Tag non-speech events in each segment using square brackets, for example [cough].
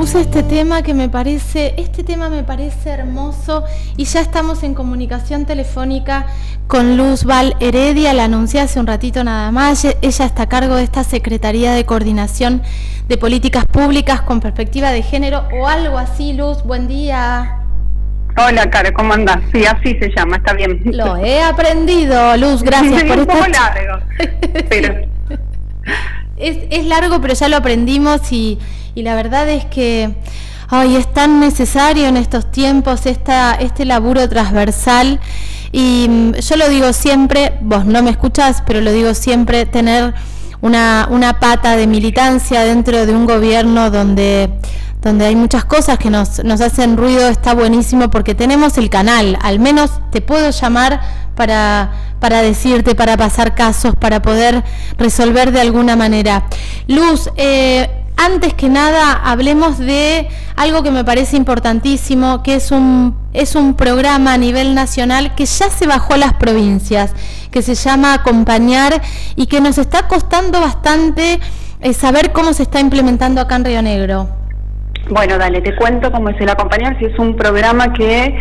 puse este tema que me parece, este tema me parece hermoso y ya estamos en comunicación telefónica con Luz Val Heredia, la anuncié hace un ratito nada más, ella está a cargo de esta Secretaría de Coordinación de Políticas Públicas con Perspectiva de Género o algo así, Luz, buen día. Hola, Caro, ¿cómo andás? Sí, así se llama, está bien. Lo he aprendido, Luz, gracias por un poco largo, [laughs] pero... es, es largo, pero ya lo aprendimos y la verdad es que ay, es tan necesario en estos tiempos esta, este laburo transversal. Y mm, yo lo digo siempre, vos no me escuchás, pero lo digo siempre, tener una, una pata de militancia dentro de un gobierno donde donde hay muchas cosas que nos, nos hacen ruido, está buenísimo porque tenemos el canal, al menos te puedo llamar para, para decirte, para pasar casos, para poder resolver de alguna manera. Luz, eh, antes que nada hablemos de algo que me parece importantísimo, que es un, es un programa a nivel nacional que ya se bajó a las provincias, que se llama Acompañar y que nos está costando bastante eh, saber cómo se está implementando acá en Río Negro. Bueno, dale, te cuento cómo es el Acompañar, si es un programa que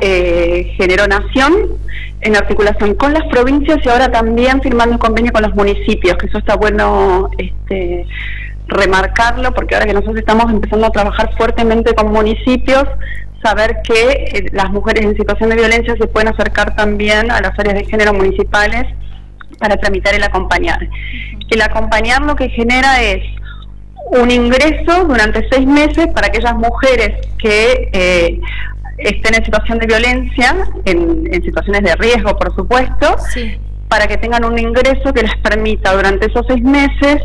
eh, generó Nación en articulación con las provincias y ahora también firmando un convenio con los municipios, que eso está bueno este, remarcarlo, porque ahora que nosotros estamos empezando a trabajar fuertemente con municipios, saber que eh, las mujeres en situación de violencia se pueden acercar también a las áreas de género municipales para tramitar el acompañar. El acompañar lo que genera es un ingreso durante seis meses para aquellas mujeres que eh, estén en situación de violencia, en, situaciones de riesgo, por supuesto, para que tengan un ingreso que les permita durante esos seis meses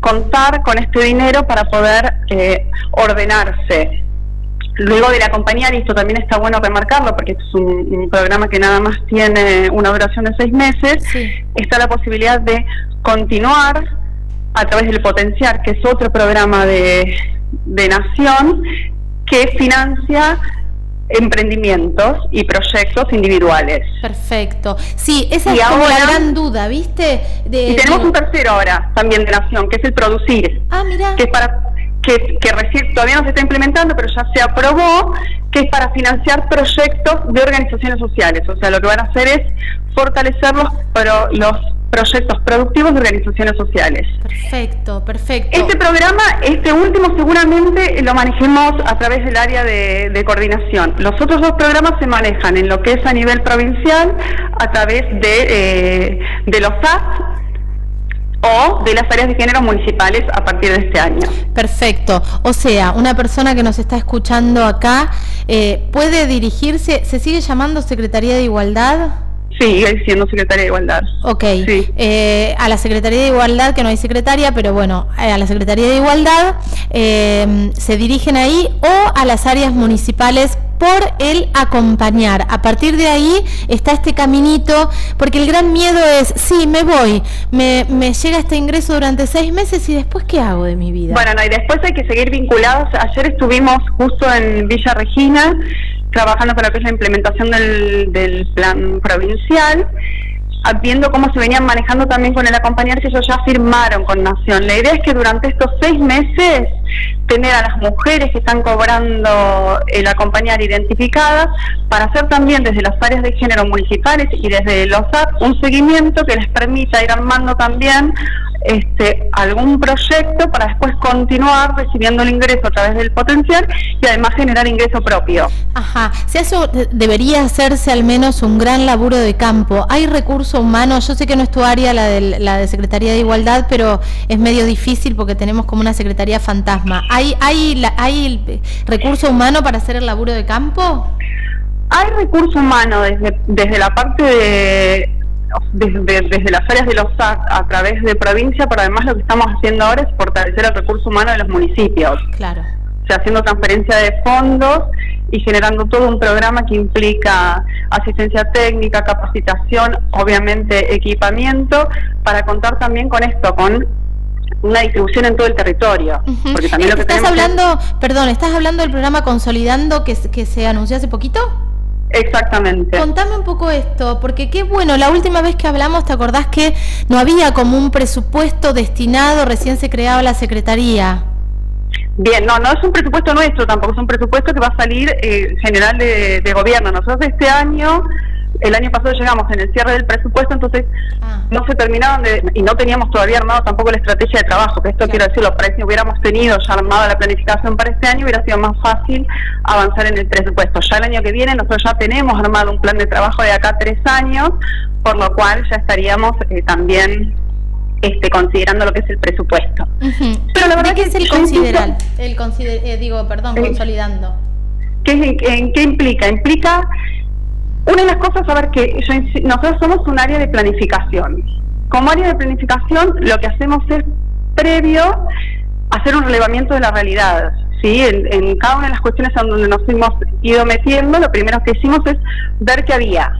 contar con este dinero para poder eh, ordenarse. Luego de la compañía, y esto también está bueno remarcarlo porque es un, programa que nada más tiene una duración de seis meses, está la posibilidad de continuar a través del Potenciar, que es otro programa de, de Nación que financia emprendimientos y proyectos individuales. Perfecto. Sí, esa es como la gran duda, ¿viste? y tenemos un tercero ahora, también de Nación, que es el producir. Ah, mira. Que es para que, que recién todavía no se está implementando, pero ya se aprobó, que es para financiar proyectos de organizaciones sociales. O sea, lo que van a hacer es fortalecer los, pero los proyectos productivos de organizaciones sociales. Perfecto, perfecto. Este programa, este último seguramente lo manejemos a través del área de, coordinación. Los otros dos programas se manejan en lo que es a nivel provincial a través de, eh, de los SAS o de las áreas de género municipales a partir de este año. Perfecto. O sea, una persona que nos está escuchando acá eh, puede dirigirse, ¿se sigue llamando Secretaría de Igualdad? Sigue siendo secretaria de Igualdad. Ok. Eh, a la Secretaría de Igualdad, que no hay secretaria, pero bueno, eh, a la Secretaría de Igualdad eh, se dirigen ahí o a las áreas municipales por el acompañar. A partir de ahí está este caminito, porque el gran miedo es, sí, me voy, me, me llega este ingreso durante seis meses y después, ¿qué hago de mi vida? Bueno, no, y después hay que seguir vinculados. Ayer estuvimos justo en Villa Regina trabajando con lo que es la implementación del, del plan provincial, viendo cómo se venían manejando también con el acompañar que ellos ya firmaron con Nación. La idea es que durante estos seis meses tener a las mujeres que están cobrando el acompañar identificadas para hacer también desde las áreas de género municipales y desde los AP un seguimiento que les permita ir armando también este, algún proyecto para después continuar recibiendo el ingreso a través del potencial y además generar ingreso propio. Ajá, si eso debería hacerse al menos un gran laburo de campo. ¿Hay recurso humano? Yo sé que no es tu área la de, la de Secretaría de Igualdad, pero es medio difícil porque tenemos como una Secretaría fantasma. ¿Hay, hay, hay recurso humano para hacer el laburo de campo? Hay recurso humano desde, desde la parte de desde, las áreas de los SAC a través de provincia, pero además lo que estamos haciendo ahora es fortalecer el recurso humano de los municipios. Claro. O sea, haciendo transferencia de fondos y generando todo un programa que implica asistencia técnica, capacitación, obviamente equipamiento, para contar también con esto, con una distribución en todo el territorio. Porque también lo que estás hablando, perdón, estás hablando del programa Consolidando que, que se anunció hace poquito. Exactamente. Contame un poco esto, porque qué bueno, la última vez que hablamos, ¿te acordás que no había como un presupuesto destinado, recién se creaba la Secretaría? Bien, no, no es un presupuesto nuestro tampoco, es un presupuesto que va a salir eh, general de, de gobierno. Nosotros este año el año pasado llegamos en el cierre del presupuesto, entonces ah. no se terminaron de, y no teníamos todavía armado tampoco la estrategia de trabajo, que esto quiero decirlo, para si hubiéramos tenido ya armada la planificación para este año, hubiera sido más fácil avanzar en el presupuesto. Ya el año que viene nosotros ya tenemos armado un plan de trabajo de acá a tres años, por lo cual ya estaríamos eh, también este, considerando lo que es el presupuesto. Pero la verdad ¿De qué es el considerar? El eh, digo, perdón, eh, consolidando. ¿Qué, en, ¿Qué implica? Implica una de las cosas, a ver, que nosotros somos un área de planificación. Como área de planificación, lo que hacemos es, previo, hacer un relevamiento de la realidad. ¿sí? En, cada una de las cuestiones en donde nos hemos ido metiendo, lo primero que hicimos es ver qué había.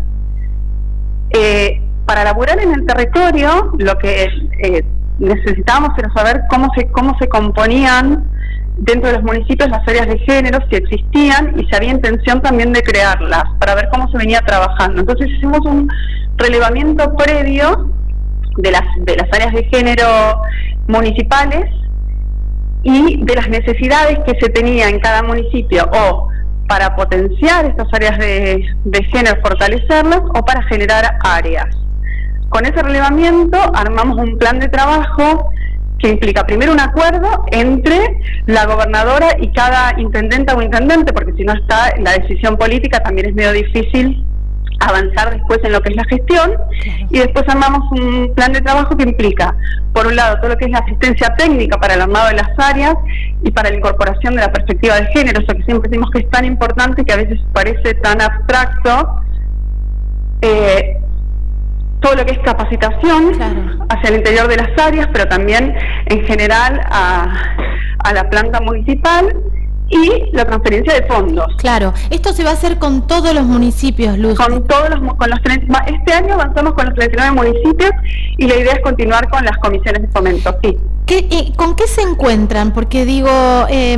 Eh, para laburar en el territorio, lo que eh, necesitábamos era saber cómo se, cómo se componían dentro de los municipios las áreas de género, si existían y si había intención también de crearlas, para ver cómo se venía trabajando. Entonces hicimos un relevamiento previo de las, de las áreas de género municipales y de las necesidades que se tenía en cada municipio o para potenciar estas áreas de, de género, fortalecerlas o para generar áreas. Con ese relevamiento armamos un plan de trabajo que implica primero un acuerdo entre la gobernadora y cada intendente o intendente, porque si no está la decisión política también es medio difícil avanzar después en lo que es la gestión y después armamos un plan de trabajo que implica, por un lado, todo lo que es la asistencia técnica para el armado de las áreas y para la incorporación de la perspectiva de género, eso que siempre decimos que es tan importante que a veces parece tan abstracto. Eh, todo lo que es capacitación hacia el interior de las áreas, pero también en general a, a la planta municipal y la transferencia de fondos. Claro, esto se va a hacer con todos los municipios, Luz. Con todos los, con los este año avanzamos con los 39 municipios y la idea es continuar con las comisiones de fomento, sí. ¿Qué, ¿Con qué se encuentran? Porque digo, eh,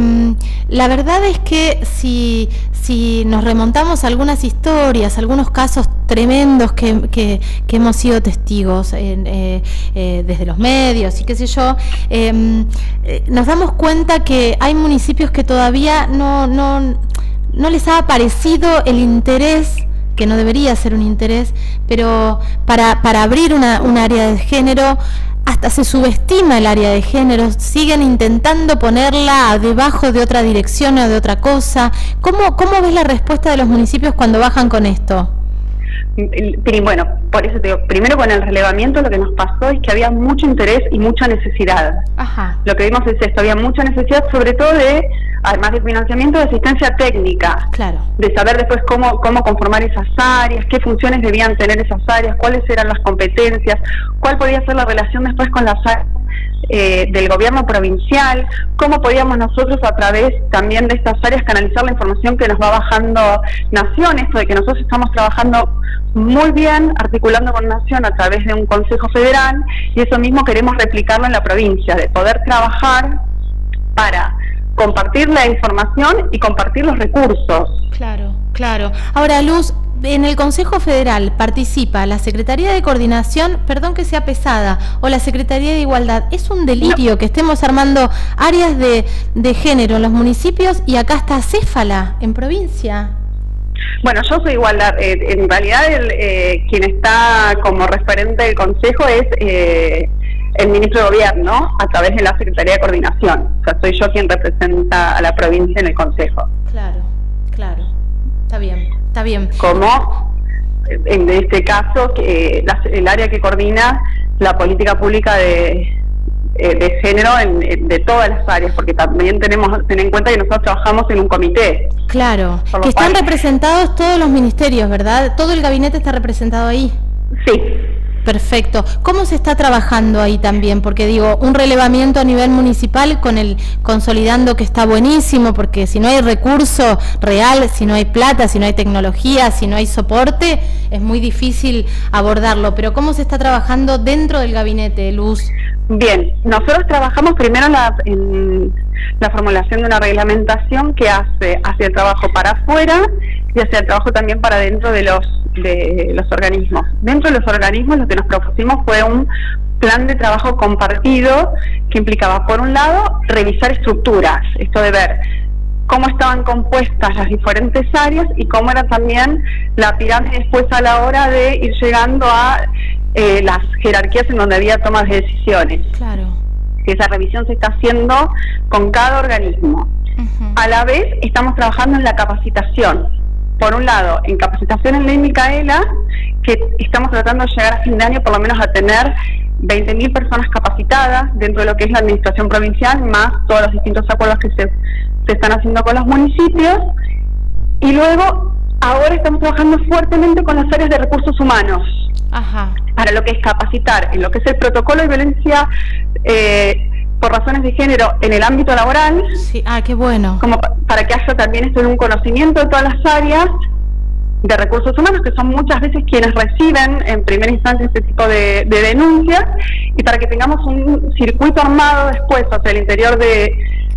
la verdad es que si, si nos remontamos a algunas historias, algunos casos tremendos que, que, hemos sido testigos eh, eh, desde los medios y qué sé yo, em, eh, nos damos cuenta que hay municipios que todavía no, no, no les ha aparecido el interés que no debería ser un interés, pero para, para abrir una, un área de género hasta se subestima el área de género, siguen intentando ponerla debajo de otra dirección o de otra cosa. ¿Cómo, cómo ves la respuesta de los municipios cuando bajan con esto? Bueno, por eso te digo, primero con el relevamiento lo que nos pasó es que había mucho interés y mucha necesidad. Lo que vimos es esto, había mucha necesidad sobre todo de, además de financiamiento, de asistencia técnica. Claro. De saber después cómo, cómo conformar esas áreas, qué funciones debían tener esas áreas, cuáles eran las competencias, cuál podía ser la relación después con las áreas eh, del gobierno provincial, cómo podíamos nosotros a través también de estas áreas canalizar la información que nos va bajando Nación, esto de que nosotros estamos trabajando muy bien articulando con Nación a través de un Consejo Federal y eso mismo queremos replicarlo en la provincia, de poder trabajar para compartir la información y compartir los recursos. Claro, claro. Ahora, Luz, en el Consejo Federal participa la Secretaría de Coordinación, perdón que sea pesada, o la Secretaría de Igualdad. Es un delirio que estemos armando áreas de, género en los municipios y acá está Céfala, en provincia. Bueno, yo soy igualdad. Eh, en realidad, eh, quien está como referente del Consejo es eh, el ministro de Gobierno a través de la Secretaría de Coordinación. O sea, soy yo quien representa a la provincia en el Consejo. Claro, claro. Está bien. Está bien. Como en este caso que el área que coordina la política pública de, eh, de género en, de todas las áreas, porque también tenemos tener en cuenta que nosotros trabajamos en un comité. Claro, que están representados todos los ministerios, ¿verdad? Todo el gabinete está representado ahí. Sí, Perfecto. ¿Cómo se está trabajando ahí también? Porque digo, un relevamiento a nivel municipal con el consolidando que está buenísimo, porque si no hay recurso real, si no hay plata, si no hay tecnología, si no hay soporte, es muy difícil abordarlo. Pero ¿cómo se está trabajando dentro del gabinete, Luz? Bien, nosotros trabajamos primero en la, formulación de una reglamentación que hace hacia el trabajo para afuera y hacia el trabajo también para dentro de los de los organismos. Dentro de los organismos lo que nos propusimos fue un plan de trabajo compartido que implicaba, por un lado, revisar estructuras, esto de ver cómo estaban compuestas las diferentes áreas y cómo era también la pirámide después a la hora de ir llegando a eh, las jerarquías en donde había tomas de decisiones. Claro. esa revisión se está haciendo con cada organismo. A la vez estamos trabajando en la capacitación. Por un lado, en capacitación en ley Micaela, que estamos tratando de llegar a fin de año por lo menos a tener 20.000 personas capacitadas dentro de lo que es la administración provincial, más todos los distintos acuerdos que se, se están haciendo con los municipios. Y luego, ahora estamos trabajando fuertemente con las áreas de recursos humanos. Para lo que es capacitar en lo que es el protocolo de violencia eh, por razones de género en el ámbito laboral. Sí, ah, qué bueno. Como para que haya también esto en un conocimiento de todas las áreas de recursos humanos, que son muchas veces quienes reciben en primera instancia este tipo de, de denuncias, y para que tengamos un circuito armado después hacia el interior de,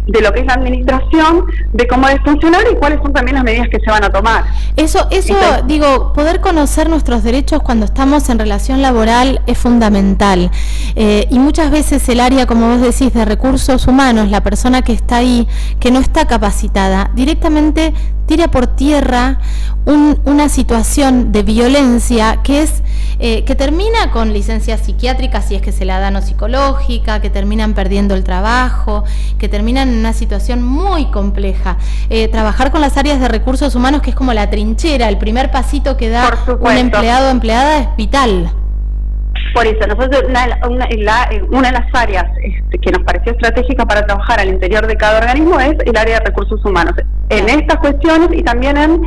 de lo que es la administración, de cómo debe funcionar y cuáles son también las medidas que se van a tomar. Eso, eso digo, poder conocer nuestros derechos cuando estamos en relación laboral es fundamental. Eh, y muchas veces el área, como vos decís, de recursos humanos, la persona que está ahí, que no está capacitada, directamente tira por tierra una situación de violencia que es eh, que termina con licencias psiquiátricas si es que se la dan o psicológica, que terminan perdiendo el trabajo, que terminan en una situación muy compleja. Eh, trabajar con las áreas de recursos humanos, que es como la trinchera, el primer pasito que da un empleado o empleada es vital. Por eso, nosotros una, de las áreas este, que nos pareció estratégica para trabajar al interior de cada organismo es el área de recursos humanos. En estas cuestiones y también en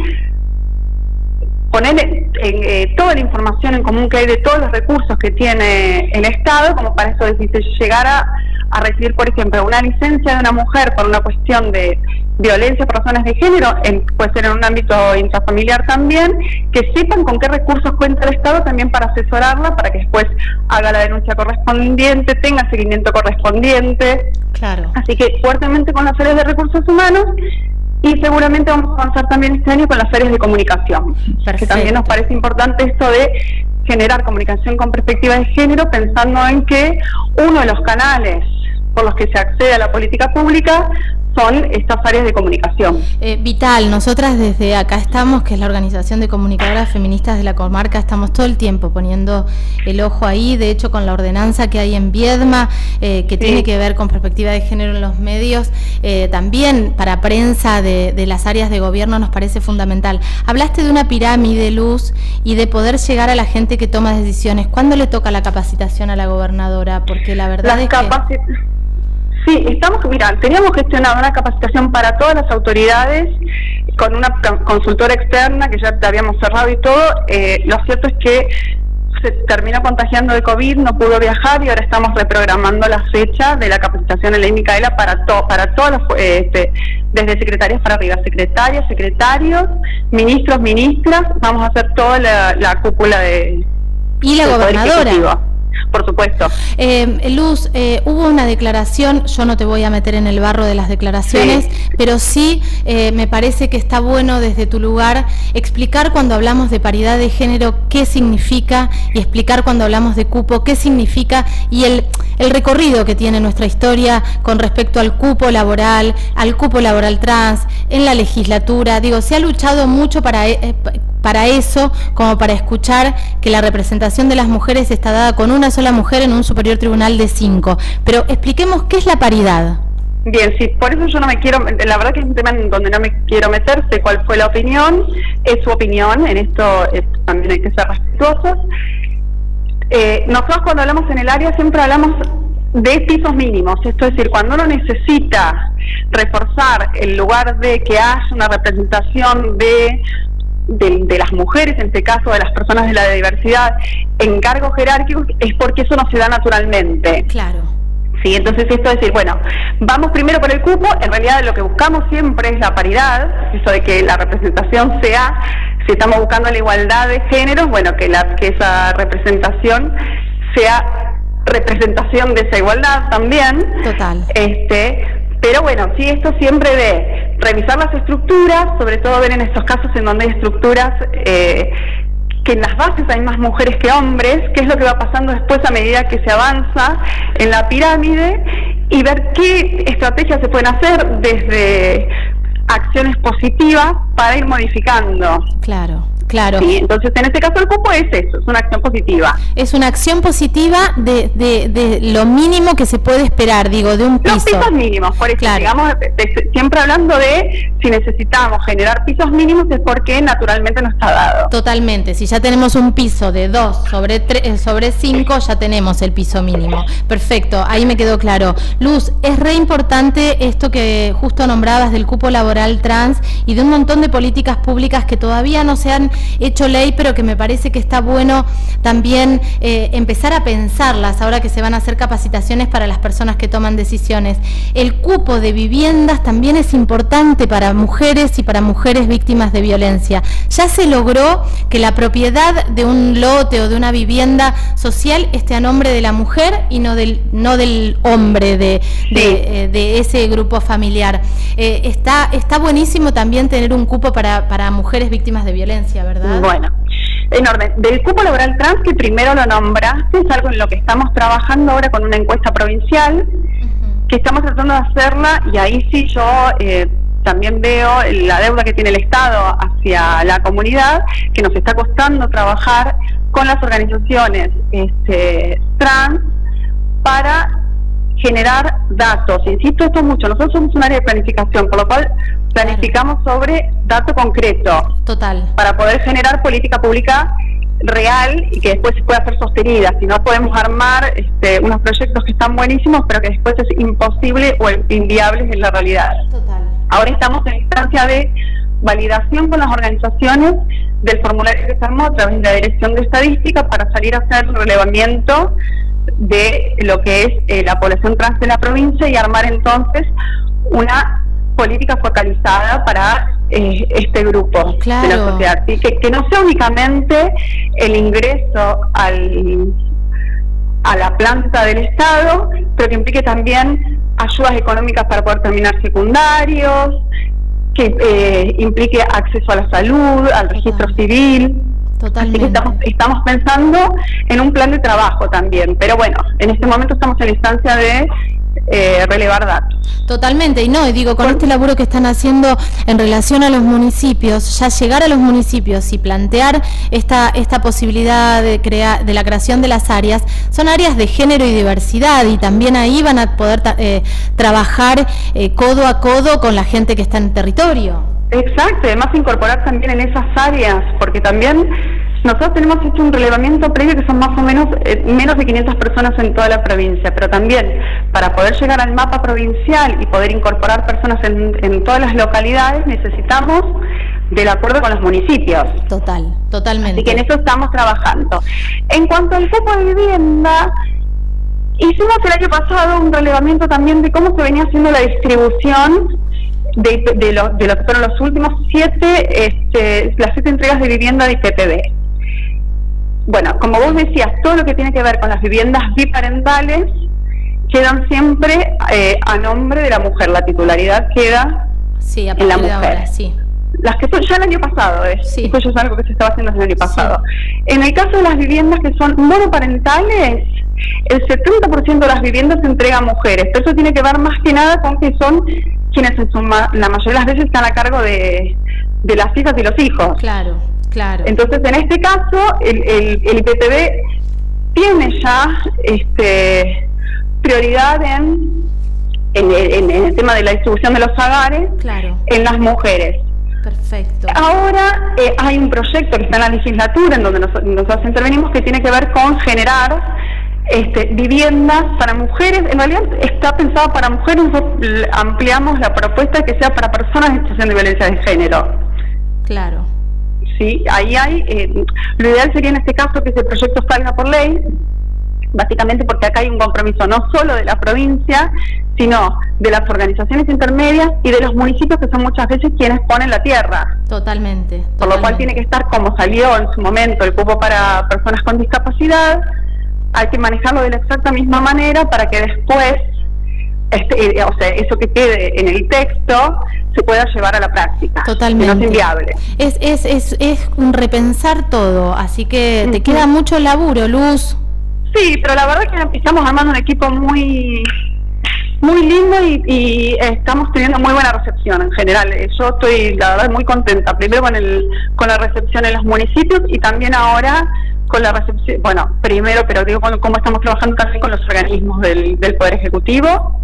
poner en, eh, toda la información en común que hay de todos los recursos que tiene el Estado, como para eso si se llegara a recibir, por ejemplo, una licencia de una mujer por una cuestión de violencia por razones de género, en, puede ser en un ámbito intrafamiliar también, que sepan con qué recursos cuenta el Estado también para asesorarla, para que después haga la denuncia correspondiente, tenga seguimiento correspondiente. Claro. Así que fuertemente con las áreas de recursos humanos y seguramente vamos a avanzar también este año con las áreas de comunicación, que también nos parece importante esto de generar comunicación con perspectiva de género, pensando en que uno de los canales por los que se accede a la política pública son estas áreas de comunicación. Eh, vital, nosotras desde acá estamos, que es la Organización de Comunicadoras Feministas de la Comarca, estamos todo el tiempo poniendo el ojo ahí, de hecho con la ordenanza que hay en Viedma, eh, que tiene que ver con perspectiva de género en los medios, eh, también para prensa de, de, las áreas de gobierno nos parece fundamental. Hablaste de una pirámide luz y de poder llegar a la gente que toma decisiones. ¿Cuándo le toca la capacitación a la gobernadora? Porque la verdad es que... Sí, estamos, mira, teníamos gestionado una capacitación para todas las autoridades con una consultora externa que ya te habíamos cerrado y todo. Eh, lo cierto es que se terminó contagiando de COVID, no pudo viajar y ahora estamos reprogramando la fecha de la capacitación en la Micaela para, to, para todos este, desde secretarias para arriba, secretarias, secretarios, ministros, ministras, vamos a hacer toda la, cúpula de... Y la gobernadora por supuesto. Eh, Luz, eh, hubo una declaración, yo no te voy a meter en el barro de las declaraciones, pero sí eh, me parece que está bueno desde tu lugar explicar cuando hablamos de paridad de género qué significa y explicar cuando hablamos de cupo qué significa y el, el recorrido que tiene nuestra historia con respecto al cupo laboral, al cupo laboral trans, en la legislatura. Digo, se ha luchado mucho para para eso como para escuchar que la representación de las mujeres está dada con una sola mujer en un superior tribunal de cinco. Pero expliquemos qué es la paridad. Bien, sí, por eso yo no me quiero, la verdad que es un tema en donde no me quiero meter, sé cuál fue la opinión, es su opinión, en esto también hay que ser respetuosos. Eh, nosotros cuando hablamos en el área siempre hablamos de pisos mínimos, esto es decir, cuando uno necesita reforzar el lugar de que haya una representación de de, las mujeres, en este caso de las personas de la diversidad, en cargos jerárquicos, es porque eso no se da naturalmente. Claro. Sí, entonces esto es decir, bueno, vamos primero por el cupo, en realidad lo que buscamos siempre es la paridad, eso de que la representación sea, si estamos buscando la igualdad de géneros, bueno, que, la, que esa representación sea representación de esa igualdad también. Total. Este, pero bueno, sí, esto siempre de revisar las estructuras, sobre todo ver en estos casos en donde hay estructuras eh, que en las bases hay más mujeres que hombres, qué es lo que va pasando después a medida que se avanza en la pirámide y ver qué estrategias se pueden hacer desde acciones positivas para ir modificando. Claro. Claro. entonces, en este caso, el cupo es eso, es una acción positiva. Es una acción positiva de, de, lo mínimo que se puede esperar, digo, de un piso. Los pisos mínimos, por eso, digamos, siempre hablando de si necesitamos generar pisos mínimos es porque naturalmente no está dado. Totalmente, si ya tenemos un piso de 2 sobre 3, eh, sobre 5, ya tenemos el piso mínimo. Perfecto, ahí me quedó claro. Luz, es re importante esto que justo nombrabas del cupo laboral trans y de un montón de políticas públicas que todavía no se han hecho ley, pero que me parece que está bueno también eh, empezar a pensarlas ahora que se van a hacer capacitaciones para las personas que toman decisiones. El cupo de viviendas también es importante para mujeres y para mujeres víctimas de violencia. Ya se logró que la propiedad de un lote o de una vivienda social esté a nombre de la mujer y no del, no del hombre de, de, eh, ese grupo familiar. Eh, está, está buenísimo también tener un cupo para, para mujeres víctimas de violencia, ¿verdad? Bueno, enorme. Del cupo laboral trans, que primero lo nombraste, es algo en lo que estamos trabajando ahora con una encuesta provincial, que estamos tratando de hacerla, y ahí sí yo eh, también veo la deuda que tiene el Estado hacia la comunidad, que nos está costando trabajar con las organizaciones este, trans para generar datos. Insisto esto mucho, nosotros somos un área de planificación, por lo cual planificamos sobre dato concreto. Total. Para poder generar política pública real y que después se pueda ser sostenida. Si no podemos armar este, unos proyectos que están buenísimos, pero que después es imposible o inviable en la realidad. Total. Ahora estamos en instancia de validación con las organizaciones del formulario que se armó a través de la Dirección de Estadística para salir a hacer relevamiento de lo que es eh, la población trans de la provincia y armar entonces una política focalizada para eh, este grupo de la sociedad. Que, que no sea únicamente el ingreso al, a la planta del Estado, pero que implique también ayudas económicas para poder terminar secundarios, que eh, implique acceso a la salud, al registro civil. Totalmente. estamos, estamos pensando en un plan de trabajo también, pero bueno, en este momento estamos en la instancia de eh, relevar datos. Totalmente, y no, y digo, con este laburo que están haciendo en relación a los municipios, ya llegar a los municipios y plantear esta, esta posibilidad de, crear, de la creación de las áreas, son áreas de género y diversidad, y también ahí van a poder eh, trabajar eh, codo a codo con la gente que está en el territorio. Exacto, además incorporar también en esas áreas, porque también nosotros tenemos hecho un relevamiento previo que son más o menos eh, menos de 500 personas en toda la provincia, pero también para poder llegar al mapa provincial y poder incorporar personas en, en todas las localidades necesitamos del acuerdo con los municipios. Total, totalmente. Así que en eso estamos trabajando. En cuanto al cupo de vivienda, hicimos el año pasado un relevamiento también de cómo se venía haciendo la distribución de, de, lo, de lo que fueron los últimos siete, este, las siete entregas de vivienda de IPPB. Bueno, como vos decías, todo lo que tiene que ver con las viviendas biparentales quedan siempre eh, a nombre de la mujer. La titularidad queda sí, a en la mujer. sí. Las que son ya el año pasado, ¿eh? Sí. Eso es algo que se estaba haciendo desde el año pasado. En el caso de las viviendas que son monoparentales, el 70% de las viviendas se entrega a mujeres. Pero eso tiene que ver más que nada con que son quienes en la mayoría de las veces están a cargo de, las hijas y los hijos. Claro, claro. Entonces, en este caso, el, el, IPTV tiene ya este, prioridad en, en, el tema de la distribución de los hogares en las mujeres. Perfecto. Ahora eh, hay un proyecto que está en la legislatura en donde nosotros intervenimos que tiene que ver con generar este, viviendas para mujeres, en realidad está pensado para mujeres, nosotros ampliamos la propuesta que sea para personas en situación de violencia de género. Claro. Sí, ahí hay, eh, lo ideal sería en este caso que ese proyecto salga por ley, básicamente porque acá hay un compromiso no solo de la provincia, sino de las organizaciones intermedias y de los municipios que son muchas veces quienes ponen la tierra. Totalmente. Por lo cual tiene que estar como salió en su momento el cupo para personas con discapacidad, hay que manejarlo de la exacta misma manera para que después este, eh, o sea, eso que quede en el texto se pueda llevar a la práctica. Totalmente. no es inviable. Es, es, es, es un repensar todo, así que te queda mucho laburo, Luz. Sí, pero la verdad es que estamos armando un equipo muy muy lindo y, estamos teniendo muy buena recepción en general. Eh, yo estoy, la verdad, muy contenta. Primero con, el, con la recepción en los municipios y también ahora con la recepción, bueno, primero, pero digo, cómo estamos trabajando también con los organismos del, del Poder Ejecutivo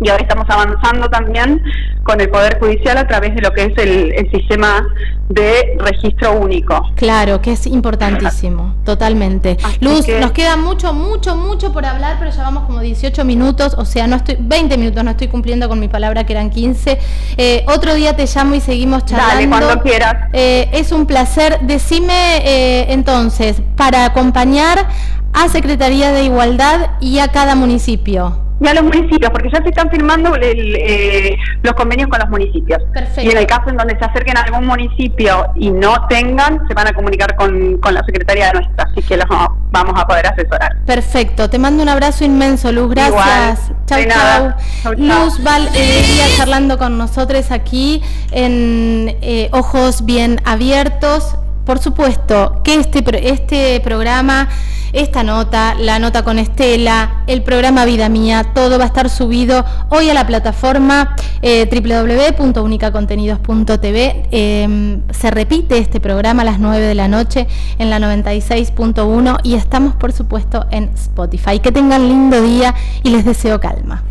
y ahora estamos avanzando también con el Poder Judicial a través de lo que es el, sistema de registro único. Claro, que es importantísimo, totalmente. Luz, nos queda mucho, mucho, mucho por hablar, pero ya vamos como 18 minutos, o sea, no estoy 20 minutos, no estoy cumpliendo con mi palabra que eran 15. Eh, otro día te llamo y seguimos charlando. Dale, cuando quieras. Eh, es un placer. Decime eh, entonces, para acompañar a Secretaría de Igualdad y a cada municipio y a los municipios, porque ya se están firmando eh, los convenios con los municipios. Y en el caso en donde se acerquen a algún municipio y no tengan, se van a comunicar con, con la Secretaría de nuestra, así que los vamos a poder asesorar. Perfecto, te mando un abrazo inmenso, Luz, gracias. Chau, chau. Luz Val eh, charlando con nosotros aquí en eh, Ojos Bien Abiertos. Por supuesto que este, este programa esta nota, la nota con Estela, el programa Vida Mía, todo va a estar subido hoy a la plataforma eh, www.unicacontenidos.tv. Em, se repite este programa a las 9 de la noche en la 96.1 y estamos por supuesto en Spotify. Que tengan lindo día y les deseo calma.